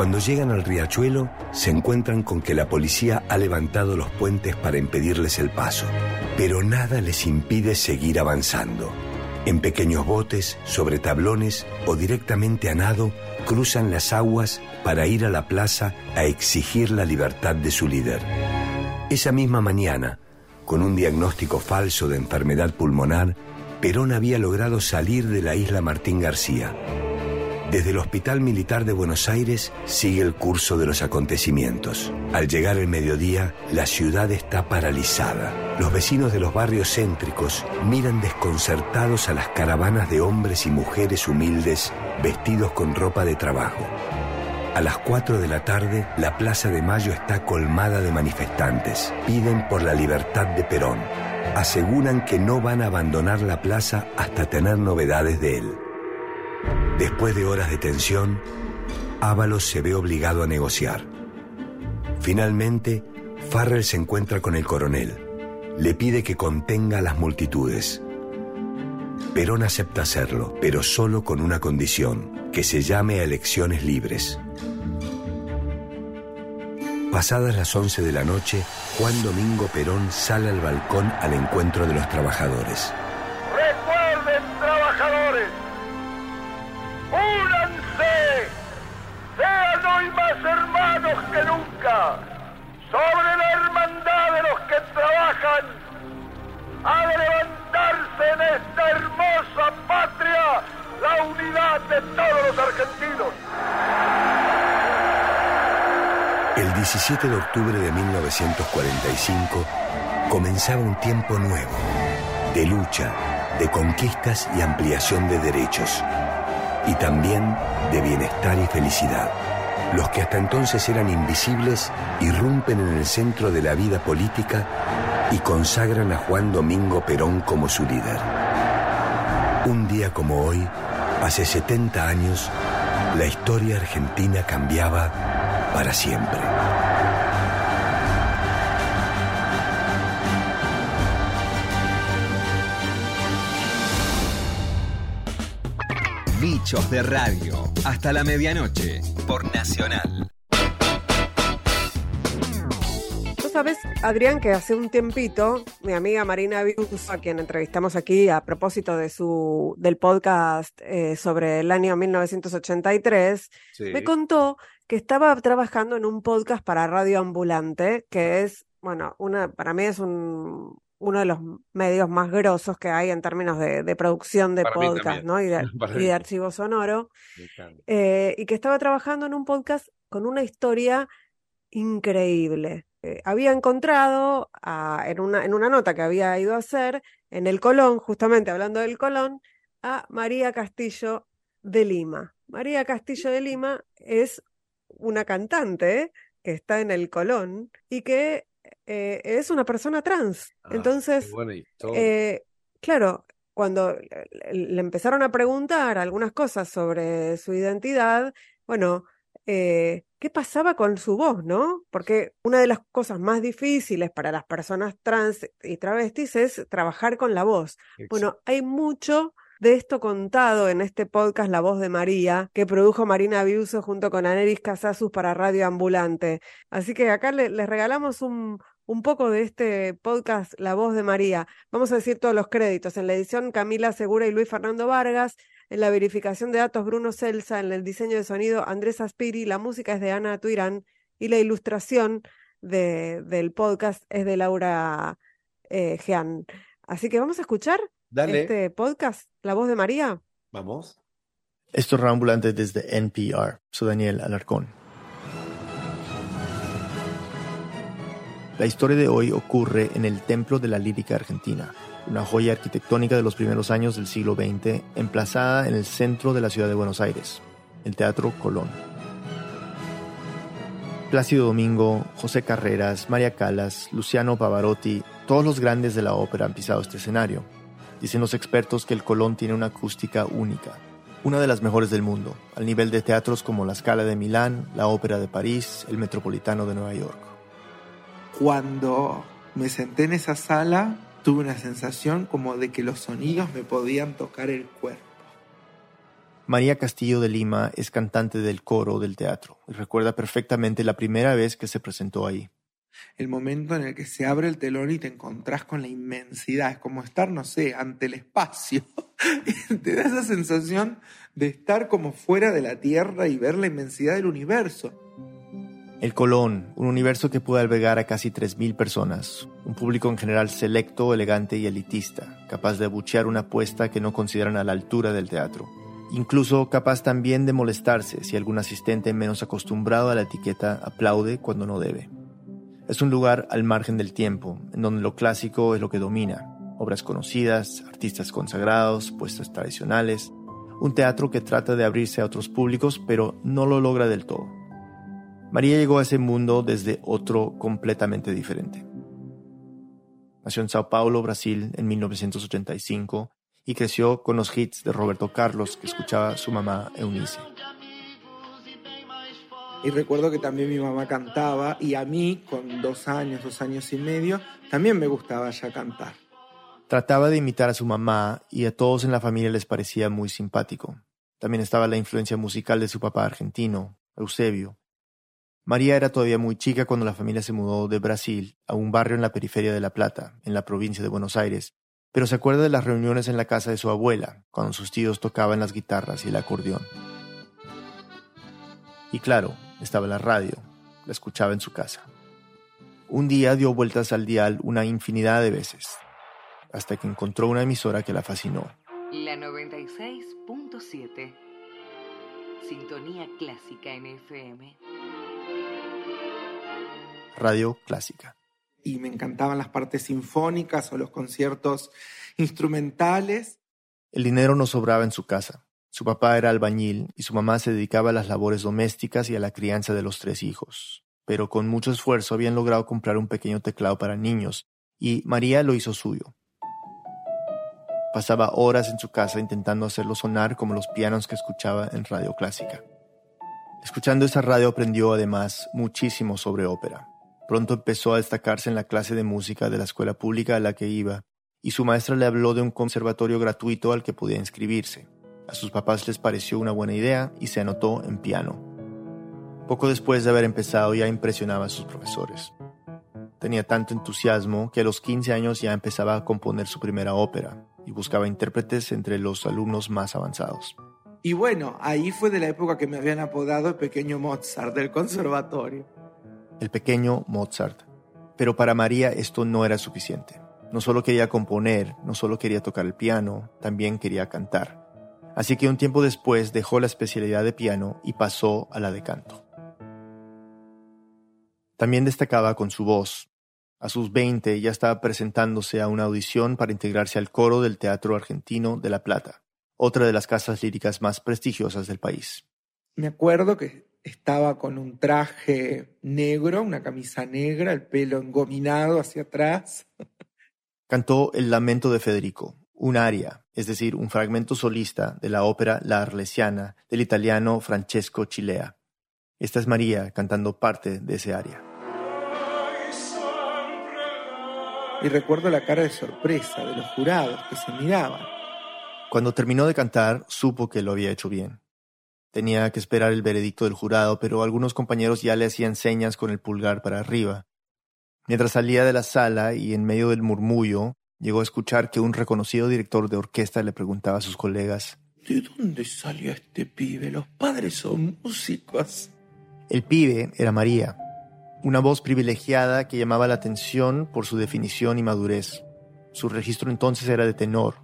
Cuando llegan al riachuelo, se encuentran con que la policía ha levantado los puentes para impedirles el paso, pero nada les impide seguir avanzando. En pequeños botes, sobre tablones o directamente a nado, cruzan las aguas para ir a la plaza a exigir la libertad de su líder. Esa misma mañana, con un diagnóstico falso de enfermedad pulmonar, Perón había logrado salir de la isla Martín García. Desde el Hospital Militar de Buenos Aires sigue el curso de los acontecimientos. Al llegar el mediodía, la ciudad está paralizada. Los vecinos de los barrios céntricos miran desconcertados a las caravanas de hombres y mujeres humildes vestidos con ropa de trabajo. A las 4 de la tarde, la Plaza de Mayo está colmada de manifestantes. Piden por la libertad de Perón. Aseguran que no van a abandonar la plaza hasta tener novedades de él. Después de horas de tensión, Ábalos se ve obligado a negociar. Finalmente, Farrell se encuentra con el coronel. Le pide que contenga a las multitudes. Perón acepta hacerlo, pero solo con una condición, que se llame a elecciones libres. Pasadas las 11 de la noche, Juan Domingo Perón sale al balcón al encuentro de los trabajadores. 17 de octubre de 1945 comenzaba un tiempo nuevo, de lucha, de conquistas y ampliación de derechos, y también de bienestar y felicidad. Los que hasta entonces eran invisibles irrumpen en el centro de la vida política y consagran a Juan Domingo Perón como su líder. Un día como hoy, hace 70 años, la historia argentina cambiaba para siempre. Bichos de Radio, hasta la medianoche, por Nacional. Tú sabes, Adrián, que hace un tiempito, mi amiga Marina Bius, a quien entrevistamos aquí a propósito de su, del podcast eh, sobre el año 1983, Sí. me contó que estaba trabajando en un podcast para Radio Ambulante, que es, bueno, una, para mí es un, uno de los medios más grosos que hay en términos de, de producción de Para podcast. ¿no? Y de, y de archivo sonoro. Eh, y que estaba trabajando en un podcast con una historia increíble. Eh, había encontrado a- en una, en una nota que había ido a hacer en el Colón, justamente hablando del Colón, a María Castillo de Lima. María Castillo de Lima es una cantante que está en el Colón y que eh, es una persona trans. Ah, Entonces, eh, claro, cuando le- le empezaron a preguntar algunas cosas sobre su identidad, bueno, eh, ¿qué pasaba con su voz, no? Porque una de las cosas más difíciles para las personas trans y travestis es trabajar con la voz. Bueno, hay mucho de esto contado en este podcast La Voz de María, que produjo Marina Biuso junto con Aneris Casasus para Radio Ambulante. Así que acá le- les regalamos un, un poco de este podcast La Voz de María. Vamos a decir todos los créditos. En la edición Camila Segura y Luis Fernando Vargas. En la verificación de datos Bruno Celsa. En el diseño de sonido Andrés Aspiri. La música es de Ana Tuirán. Y la ilustración de- del podcast es de Laura eh, Jean. Así que vamos a escuchar Dale. este podcast, La Voz de María. Vamos. Esto es Rambulante desde NPR. Soy Daniel Alarcón. La historia de hoy ocurre en el Templo de la Lírica Argentina, una joya arquitectónica de los primeros años del siglo XX, emplazada en el centro de la ciudad de Buenos Aires, el Teatro Colón. Plácido Domingo, José Carreras, María Calas, Luciano Pavarotti, todos los grandes de la ópera han pisado este escenario. Dicen los expertos que el Colón tiene una acústica única, una de las mejores del mundo, al nivel de teatros como la Scala de Milán, la Ópera de París, el Metropolitano de Nueva York. Cuando me senté en esa sala, tuve una sensación como de que los sonidos me podían tocar el cuerpo. María Castillo de Lima es cantante del coro del teatro y recuerda perfectamente la primera vez que se presentó ahí. El momento en el que se abre el telón y te encontrás con la inmensidad, es como estar, no sé, ante el espacio. te da esa sensación de estar como fuera de la Tierra y ver la inmensidad del universo. El Colón, un universo que puede albergar a casi 3.000 personas, un público en general selecto, elegante y elitista, capaz de abuchear una apuesta que no consideran a la altura del teatro. Incluso capaz también de molestarse si algún asistente menos acostumbrado a la etiqueta aplaude cuando no debe. Es un lugar al margen del tiempo, en donde lo clásico es lo que domina. Obras conocidas, artistas consagrados, puestas tradicionales. Un teatro que trata de abrirse a otros públicos, pero no lo logra del todo. María llegó a ese mundo desde otro completamente diferente. Nació en Sao Paulo, Brasil, en 1985 y creció con los hits de Roberto Carlos que escuchaba su mamá Eunice. Y recuerdo que también mi mamá cantaba y a mí, con dos años, dos años y medio, también me gustaba ya cantar. Trataba de imitar a su mamá y a todos en la familia les parecía muy simpático. También estaba la influencia musical de su papá argentino, Eusebio, María era todavía muy chica cuando la familia se mudó de Brasil a un barrio en la periferia de La Plata, en la provincia de Buenos Aires, pero se acuerda de las reuniones en la casa de su abuela, cuando sus tíos tocaban las guitarras y el acordeón. Y claro, estaba la radio, la escuchaba en su casa. Un día dio vueltas al dial una infinidad de veces, hasta que encontró una emisora que la fascinó. La 96.7. Sintonía clásica en FM. Radio Clásica. Y me encantaban las partes sinfónicas o los conciertos instrumentales. El dinero no sobraba en su casa. Su papá era albañil y su mamá se dedicaba a las labores domésticas y a la crianza de los tres hijos. Pero con mucho esfuerzo habían logrado comprar un pequeño teclado para niños, y María lo hizo suyo. Pasaba horas en su casa intentando hacerlo sonar como los pianos que escuchaba en radio clásica. Escuchando esa radio aprendió además muchísimo sobre ópera. Pronto empezó a destacarse en la clase de música de la escuela pública a la que iba, y su maestra le habló de un conservatorio gratuito al que podía inscribirse. A sus papás les pareció una buena idea y se anotó en piano. Poco después de haber empezado ya impresionaba a sus profesores. Tenía tanto entusiasmo que a los 15 años ya empezaba a componer su primera ópera y buscaba intérpretes entre los alumnos más avanzados. Y bueno, ahí fue de la época que me habían apodado el pequeño Mozart del conservatorio el pequeño Mozart. Pero para María esto no era suficiente. No solo quería componer, no solo quería tocar el piano, también quería cantar. Así que un tiempo después dejó la especialidad de piano y pasó a la de canto. También destacaba con su voz. A sus 20 ya estaba presentándose a una audición para integrarse al coro del Teatro Argentino de La Plata, otra de las casas líricas más prestigiosas del país. Me acuerdo que estaba con un traje negro, una camisa negra, el pelo engominado hacia atrás. Cantó El Lamento de Federico, un aria, es decir, un fragmento solista de la ópera La Arlesiana del italiano Francesco Chilea. Esta es María cantando parte de ese aria. Y recuerdo la cara de sorpresa de los jurados que se miraban. Cuando terminó de cantar, supo que lo había hecho bien. Tenía que esperar el veredicto del jurado, pero algunos compañeros ya le hacían señas con el pulgar para arriba. Mientras salía de la sala y en medio del murmullo, llegó a escuchar que un reconocido director de orquesta le preguntaba a sus colegas ¿De dónde salió este pibe? Los padres son músicos. El pibe era María, una voz privilegiada que llamaba la atención por su definición y madurez. Su registro entonces era de tenor,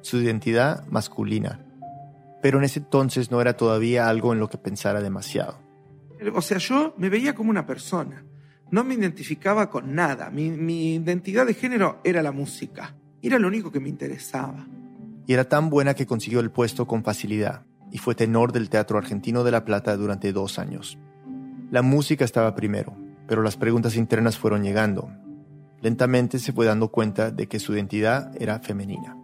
su identidad masculina pero en ese entonces no era todavía algo en lo que pensara demasiado. O sea, yo me veía como una persona, no me identificaba con nada, mi, identidad de género era la música, era lo único que me interesaba. Y era tan buena que consiguió el puesto con facilidad, y fue tenor del Teatro Argentino de La Plata durante dos años. La música estaba primero, pero las preguntas internas fueron llegando. Lentamente se fue dando cuenta de que su identidad era femenina.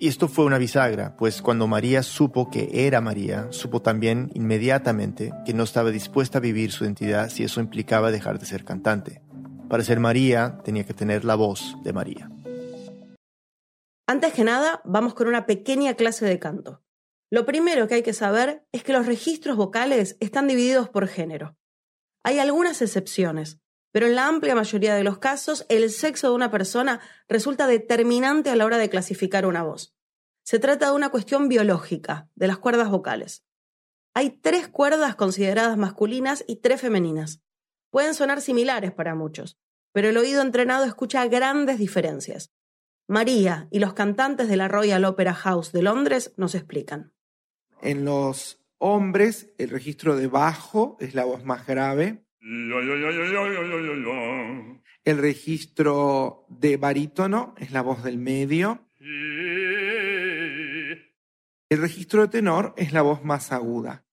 Y esto fue una bisagra, pues cuando María supo que era María, supo también inmediatamente que no estaba dispuesta a vivir su identidad si eso implicaba dejar de ser cantante. Para ser María tenía que tener la voz de María. Antes que nada, vamos con una pequeña clase de canto. Lo primero que hay que saber es que los registros vocales están divididos por género. Hay algunas excepciones, pero en la amplia mayoría de los casos el sexo de una persona resulta determinante a la hora de clasificar una voz. Se trata de una cuestión biológica, de las cuerdas vocales. Hay tres cuerdas consideradas masculinas y tres femeninas. Pueden sonar similares para muchos, pero el oído entrenado escucha grandes diferencias. María y los cantantes de la Royal Opera House de Londres nos explican. En los hombres, el registro de bajo es la voz más grave. El registro de barítono es la voz del medio. El registro de tenor es la voz más aguda.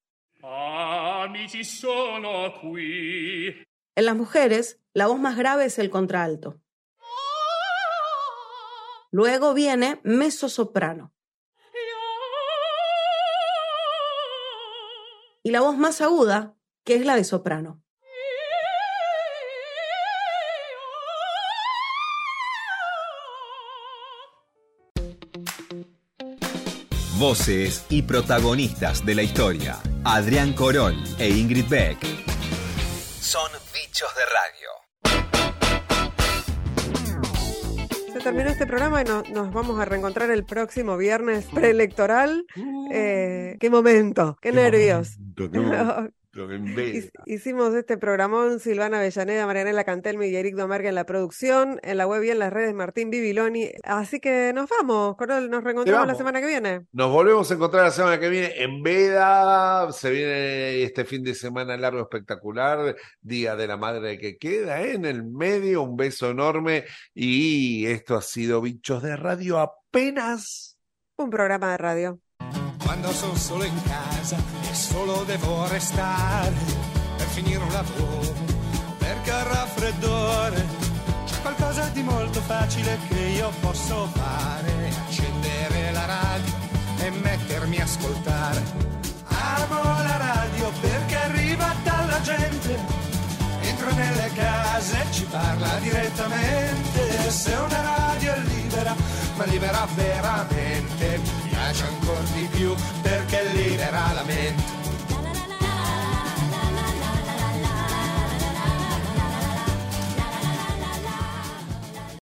En las mujeres, la voz más grave es el contralto. Luego viene mezzosoprano. Y la voz más aguda, que es la de soprano. Voces y protagonistas de la historia. Adrián Corol e Ingrid Beck. Son bichos de radio. Se terminó este programa y no- nos vamos a reencontrar el próximo viernes preelectoral. Eh, qué momento, qué, nervios. Qué momento, Hicimos este programón Silvana Avellaneda, Marianela Cantelmi y Eric Domergue en la producción, en la web y en las redes Martín Bibiloni. Así que nos vamos, Corol, nos reencontramos la semana que viene. Nos volvemos a encontrar la semana que viene en Veda. Se viene este fin de semana largo espectacular, Día de la Madre que queda en el medio. Un beso enorme. Y esto ha sido Bichos de Radio apenas. Un programa de radio. Quando sono solo in casa e solo devo restare per finire un lavoro, perché al raffreddore c'è qualcosa di molto facile che io posso fare, accendere la radio e mettermi a ascoltare. Amo la radio perché arriva dalla gente, entra nelle case e ci parla direttamente, se una radio è libera, ma libera veramente piace ancora di più perché libera la mente.